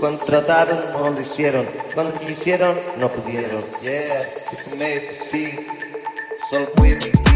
contrataron, no lo hicieron. Cuando quisieron, no pudieron. Yeah, it's made to see. Solo fue mi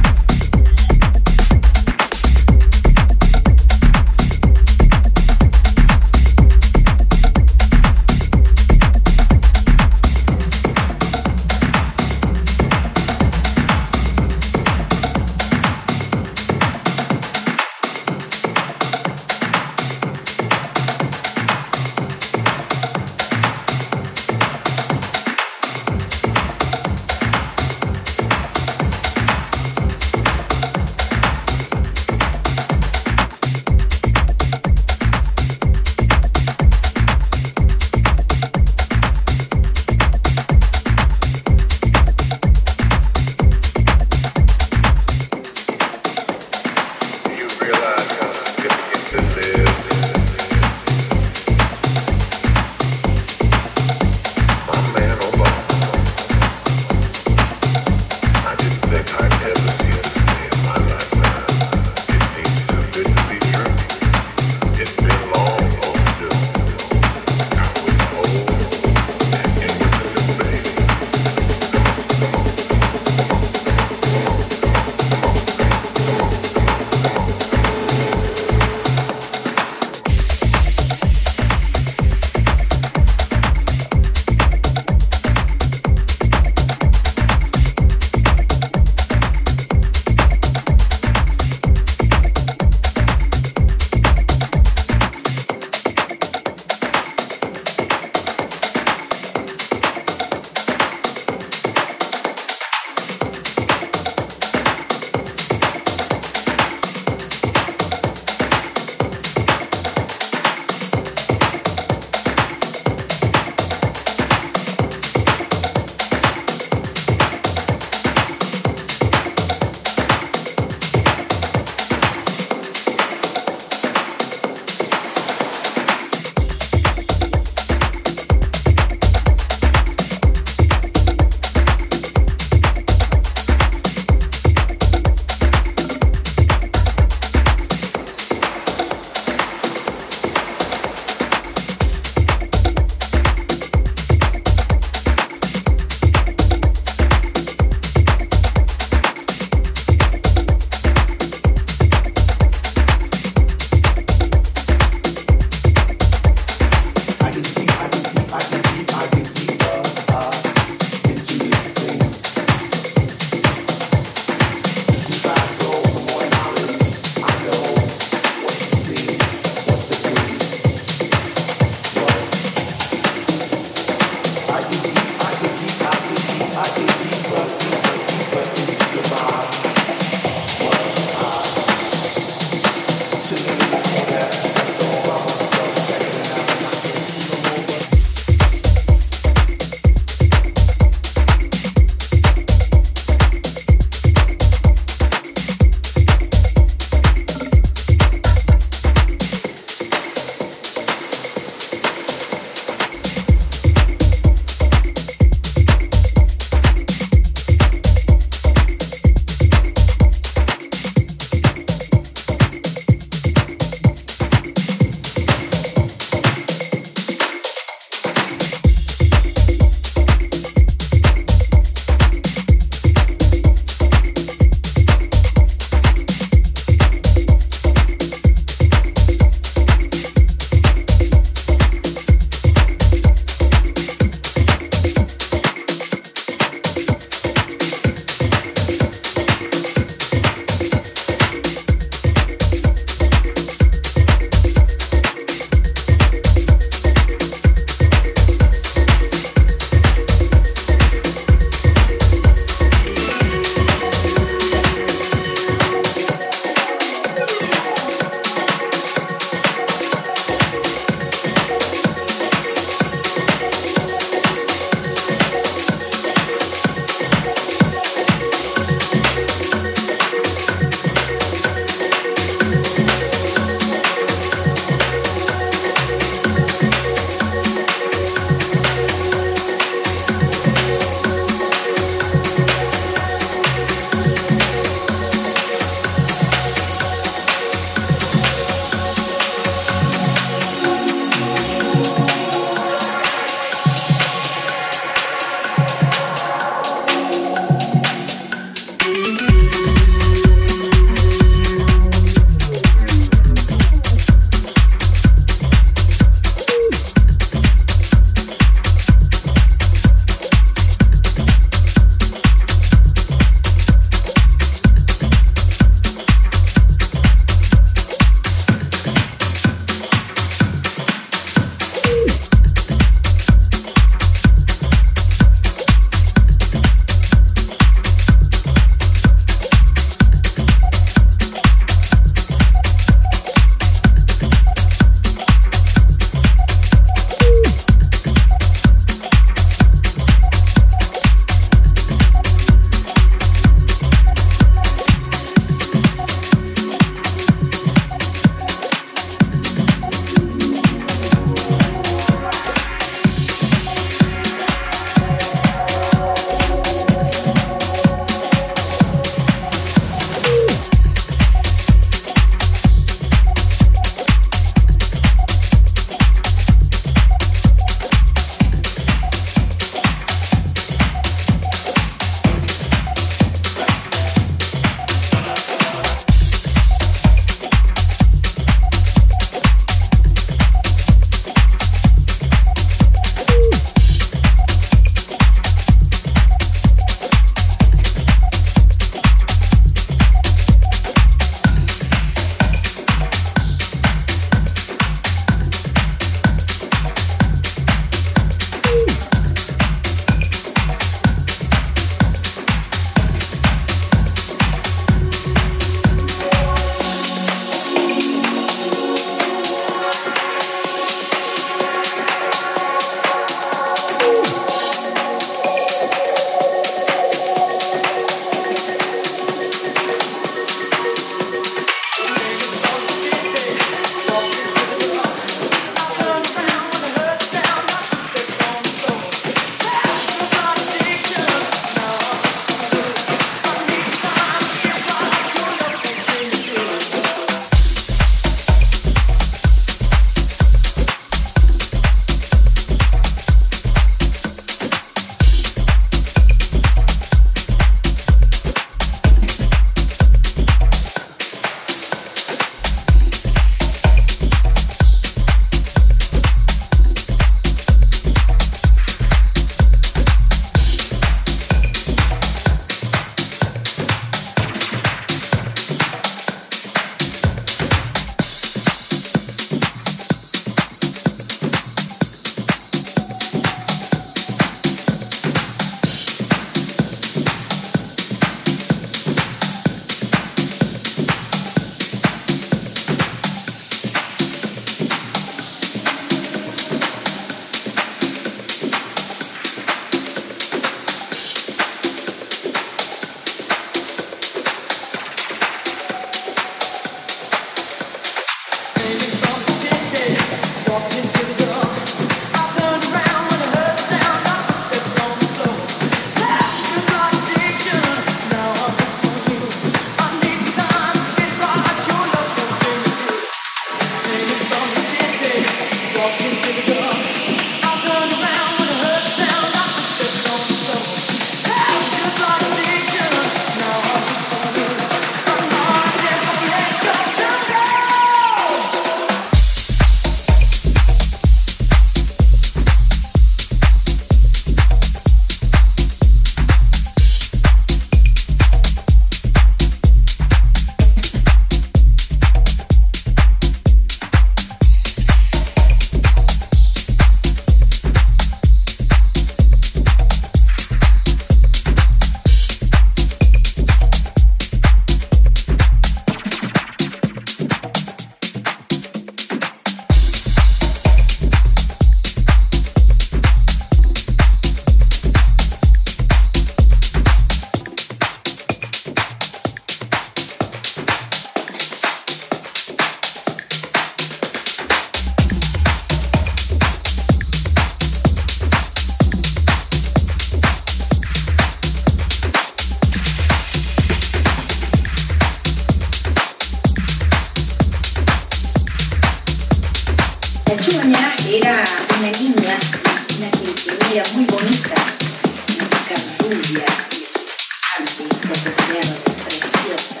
Preciosa,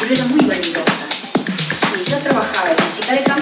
pero era muy vanidosa. Y yo trabajaba en la chica de campo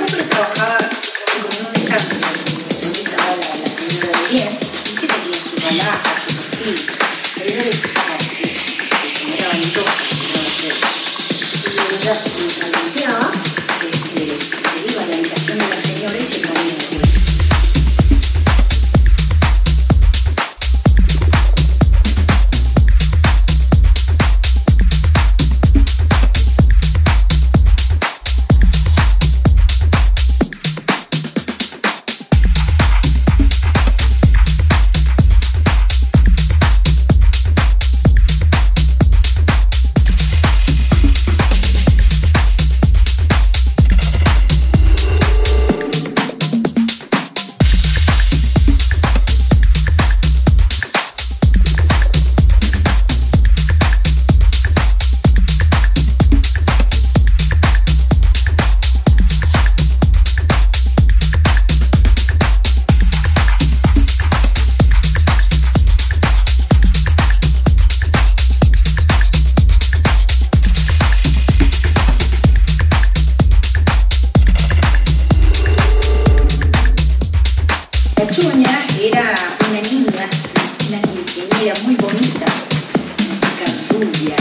familia muy bonita, acá rubia,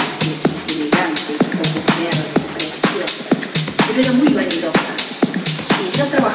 elegante, poco preciosa, pero era muy vanidosa. Y yo trabajaba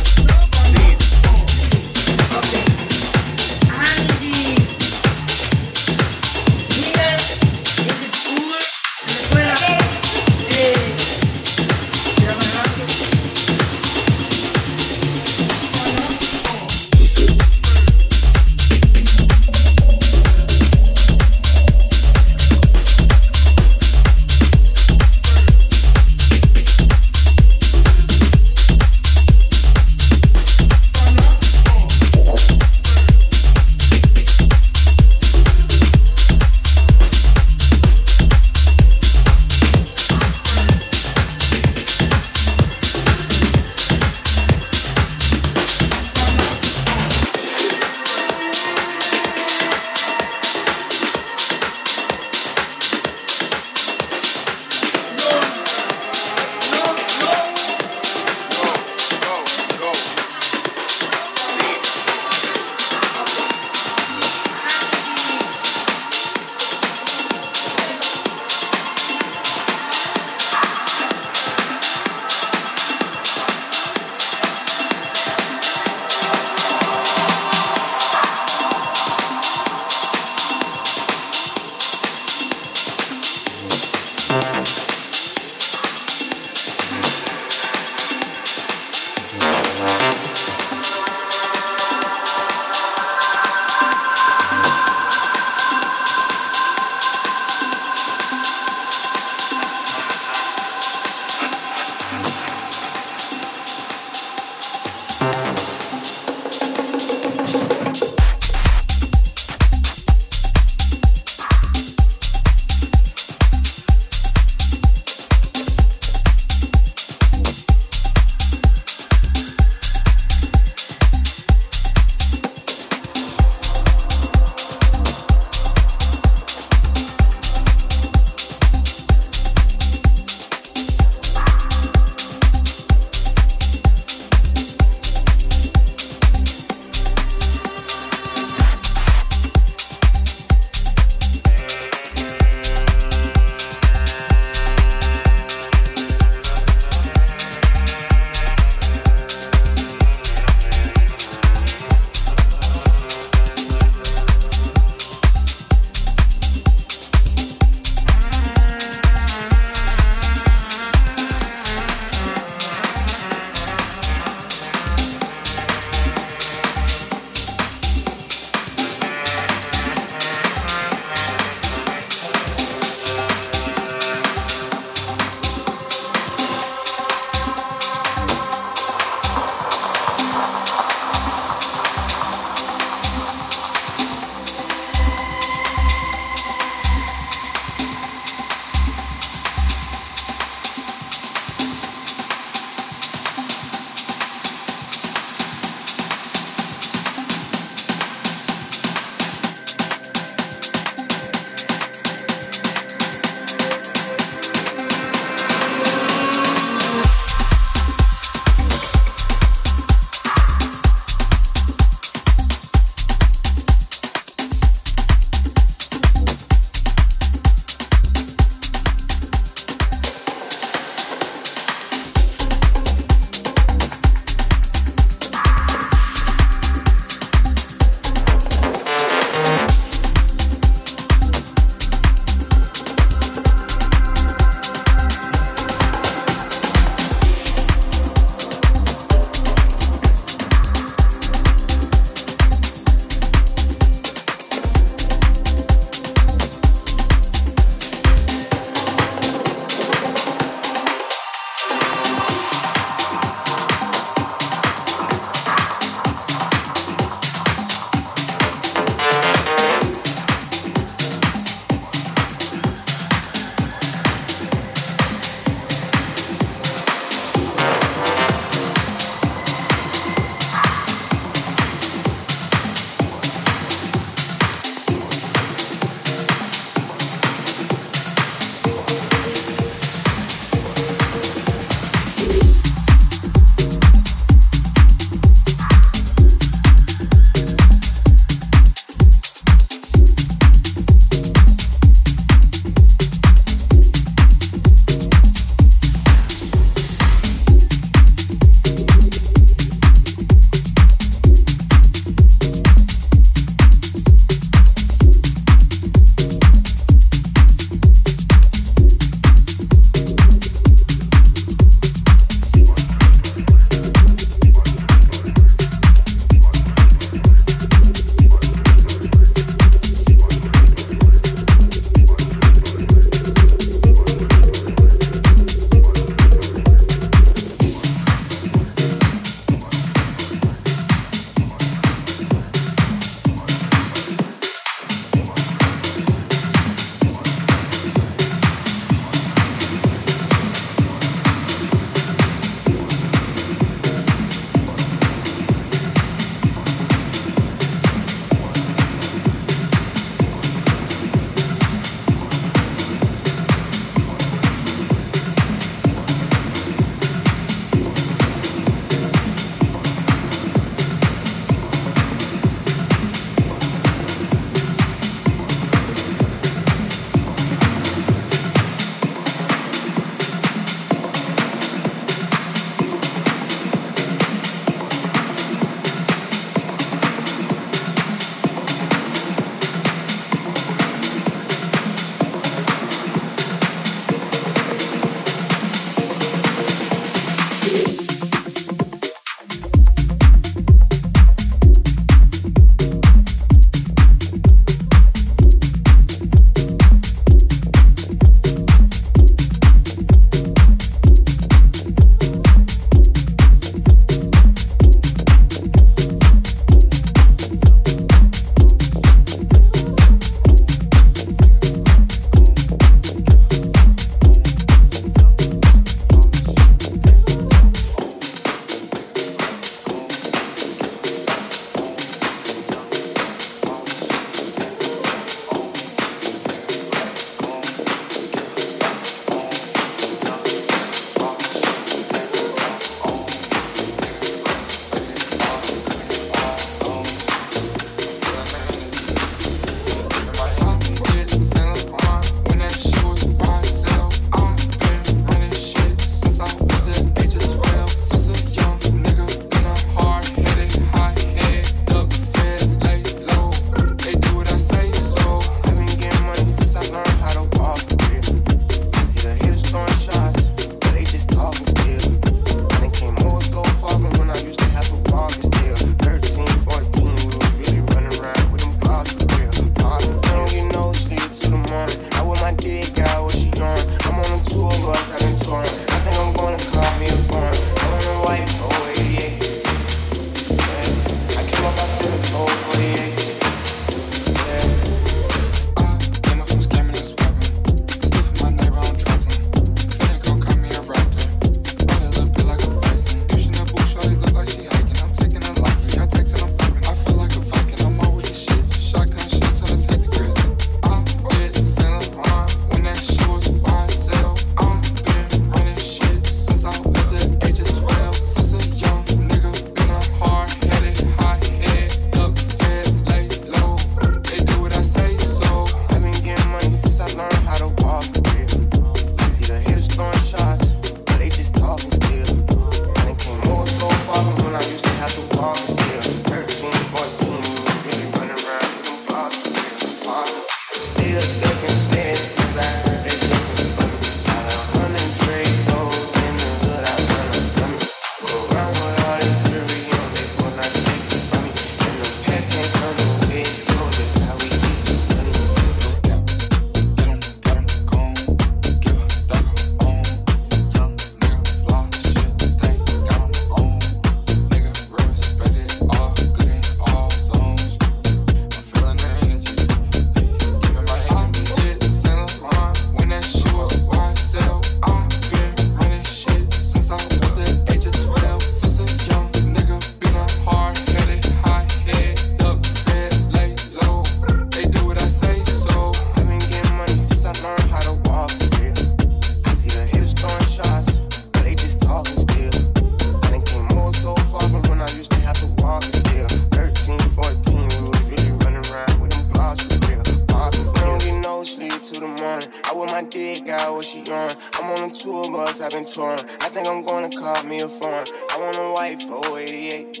got what she on. I'm on a tour bus, I've been touring. I think I'm gonna call me a foreign. I want a white 488.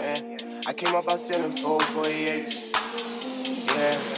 Yeah, I came up out selling 48 Yeah.